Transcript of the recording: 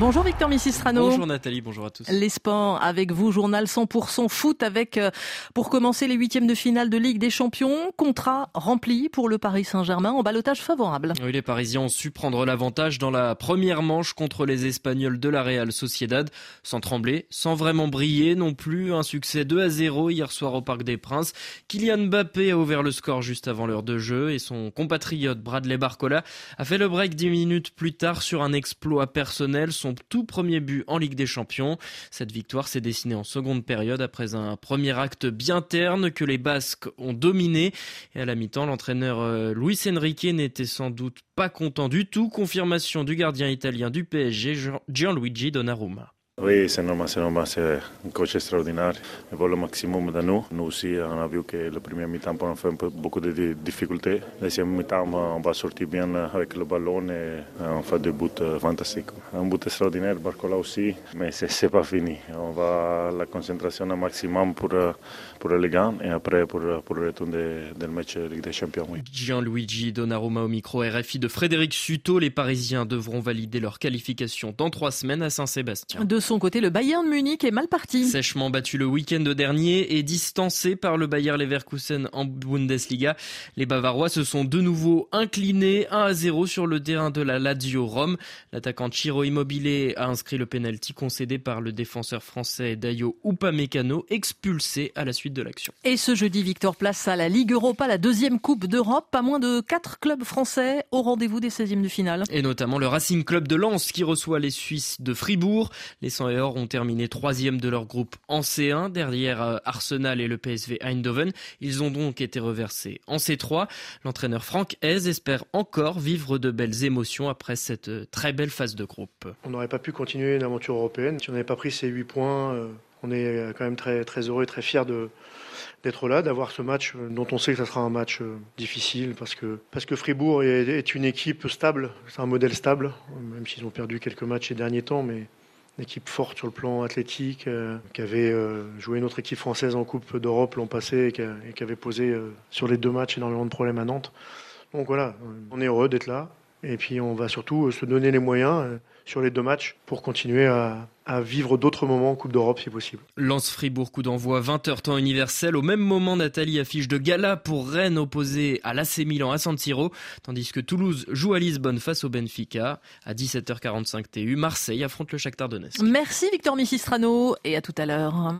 Bonjour Victor Missistrano. Bonjour Nathalie, bonjour à tous. Les sports avec vous, journal 100% foot avec, euh, pour commencer les huitièmes de finale de Ligue des Champions, contrat rempli pour le Paris Saint-Germain en balotage favorable. Oui, les Parisiens ont su prendre l'avantage dans la première manche contre les Espagnols de la Real Sociedad, sans trembler, sans vraiment briller non plus. Un succès 2 à 0 hier soir au Parc des Princes. Kylian Mbappé a ouvert le score juste avant l'heure de jeu et son compatriote Bradley Barcola a fait le break 10 minutes plus tard sur un exploit personnel tout premier but en Ligue des Champions. Cette victoire s'est dessinée en seconde période après un premier acte bien terne que les Basques ont dominé. Et à la mi-temps, l'entraîneur euh, Luis Enrique n'était sans doute pas content du tout. Confirmation du gardien italien du PSG, Gianluigi Donnarumma. Oui, c'est normal, c'est normal, c'est un coach extraordinaire. Il veut le maximum de nous. Nous aussi, on a vu que le premier mi-temps, on a fait beaucoup de difficultés. Le deuxième mi-temps, on va sortir bien avec le ballon et on fait des buts fantastiques. Un but extraordinaire, Barcola aussi, mais ce n'est pas fini. On va la concentration au maximum pour, pour les gants et après pour, pour le retour du match Ligue des Champions. Oui. Gianluigi Donnarumma au micro RFI de Frédéric Suto. Les Parisiens devront valider leur qualification dans trois semaines à Saint-Sébastien son côté, le Bayern Munich est mal parti. Sèchement battu le week-end dernier et distancé par le Bayer Leverkusen en Bundesliga. Les Bavarois se sont de nouveau inclinés 1 à 0 sur le terrain de la Lazio Rome. L'attaquant Chiro Immobilier a inscrit le penalty concédé par le défenseur français Dayo Upamecano, expulsé à la suite de l'action. Et ce jeudi, Victor place à la Ligue Europa, la deuxième Coupe d'Europe. Pas moins de quatre clubs français au rendez-vous des 16e de finale. Et notamment le Racing Club de Lens qui reçoit les Suisses de Fribourg. Les et Or ont terminé troisième de leur groupe en C1 derrière euh, Arsenal et le PSV Eindhoven. Ils ont donc été reversés en C3. L'entraîneur Franck Hez espère encore vivre de belles émotions après cette euh, très belle phase de groupe. On n'aurait pas pu continuer une aventure européenne si on n'avait pas pris ces 8 points. Euh, on est quand même très, très heureux et très fiers d'être là, d'avoir ce match dont on sait que ça sera un match difficile parce que, parce que Fribourg est, est une équipe stable, c'est un modèle stable, même s'ils ont perdu quelques matchs ces derniers temps, mais une équipe forte sur le plan athlétique, euh, qui avait euh, joué notre équipe française en Coupe d'Europe l'an passé et qui, avait posé euh, sur les deux matchs énormément de problèmes à Nantes. Donc voilà, on est heureux d'être là. Et puis on va surtout se donner les moyens sur les deux matchs pour continuer à, vivre d'autres moments en Coupe d'Europe si possible. Lance Fribourg, coup d'envoi 20h temps universel. Au même moment, Nathalie affiche de gala pour Rennes opposé à l'AC Milan à San Siro, tandis que Toulouse joue à Lisbonne face au Benfica. À 17h45 TU, Marseille affronte le Shakhtar Donetsk. Merci Victor Missistrano et à tout à l'heure.